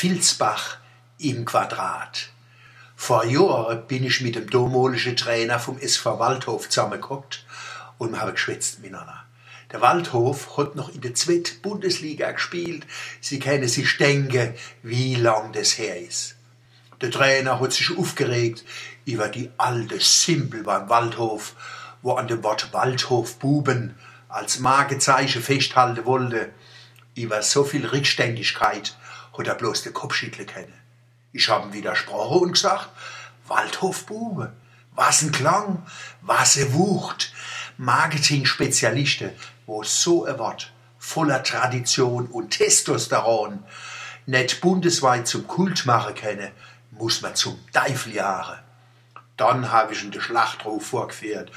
Vilsbach im Quadrat. Vor Jahren bin ich mit dem damaligen Trainer vom SV Waldhof zusammengeguckt und wir haben geschwätzt miteinander. Der Waldhof hat noch in der zweiten Bundesliga gespielt. Sie können sich denken, wie lang das her ist. Der Trainer hat sich aufgeregt über die alte Simpel beim Waldhof, wo an dem Wort Waldhof Buben als Markezeichen festhalten wollte. Über so viel Rückständigkeit hat er bloß den Kopf schütteln können. Ich habe ihm widersprochen und gesagt, Waldhof Bube, was ein Klang, was eine Wucht. Marketing-Spezialisten, wo so ein Wort voller Tradition und Testosteron nicht bundesweit zum Kult machen können, muss man zum Teufel jagen. Dann habe ich in den Schlachtruf vorgeführt.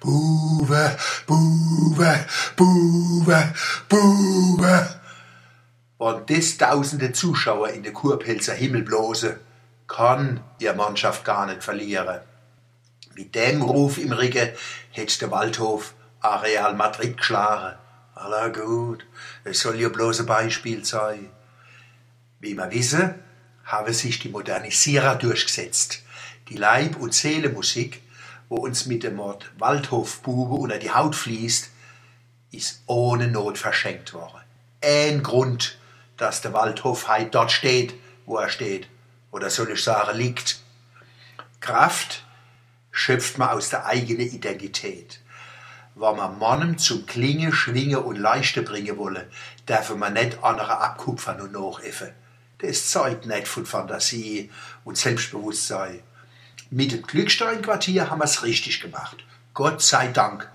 Buwe, Buwe, Buwe, Buwe. Und das tausende Zuschauer in der Kurpelzer Himmel blose, kann ihr Mannschaft gar nicht verlieren. Mit dem Ruf im Rücken hätte der Waldhof Areal Madrid geschlagen. Aller gut, es soll ja bloß ein Beispiel sein. Wie wir wissen, haben sich die Modernisierer durchgesetzt. Die Leib- und Seelemusik, wo uns mit dem Wort Waldhofbube unter die Haut fließt, ist ohne Not verschenkt worden. Ein Grund, dass der Waldhof heute dort steht, wo er steht. Oder soll ich sagen, liegt. Kraft schöpft man aus der eigenen Identität. Wenn man Mannem zum Klingen, Schwingen und Leichte bringen wolle, darf man nicht andere abkupfern und nachäffen. Das zeugt nicht von Fantasie und Selbstbewusstsein. Mit dem Glückstein-Quartier haben wir es richtig gemacht. Gott sei Dank.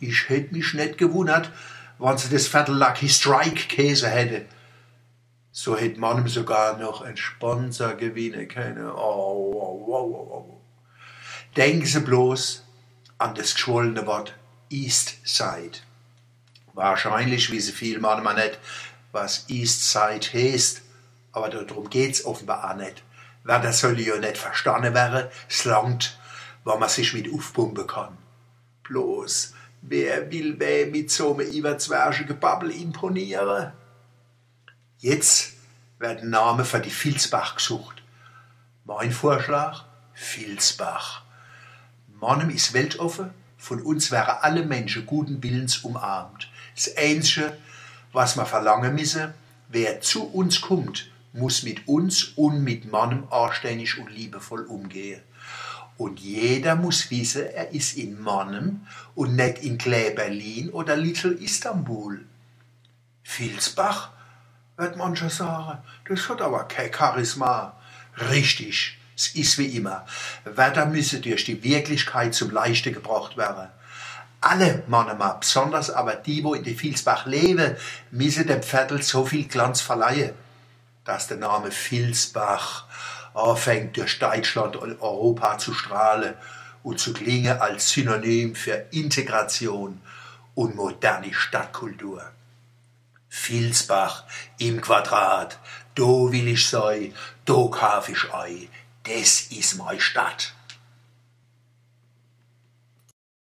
Ich hätte mich nicht gewundert, wenn sie das Viertel Lucky Strike Käse hätte. So hätte man sogar noch einen Sponsor gewinnen können. Oh, oh, oh, oh. Denken Sie bloß an das geschwollene Wort East Side. Wahrscheinlich wissen viele manchmal nicht, was East Side heißt, aber darum geht's offenbar auch nicht. Wer das soll ja nicht verstanden werden, es langt, wenn man sich mit aufpumpen kann. Bloß, wer will wer mit so einem überzwergigen Babbel imponieren? Jetzt werden Namen für die Vilsbach gesucht. Mein Vorschlag? Vilsbach. Mannem ist weltoffen, von uns wären alle Menschen guten Willens umarmt. Das Einzige, was wir verlangen müssen, wer zu uns kommt, muss mit uns und mit Mannem anständig und liebevoll umgehen. Und jeder muss wissen, er ist in Mannem und nicht in Klä Berlin oder Little Istanbul. Vilsbach wird mancher sagen, das hat aber kein Charisma. Richtig, es ist wie immer. Wörter müssen durch die Wirklichkeit zum Leichte gebracht werden. Alle Männer, besonders aber die, wo in die Vilsbach leben, müssen dem Viertel so viel Glanz verleihen, dass der Name Vilsbach anfängt durch Deutschland und Europa zu strahlen und zu klingen als Synonym für Integration und moderne Stadtkultur. Vilsbach im Quadrat, do will ich sei, do kauf ich ei, das ist meine Stadt.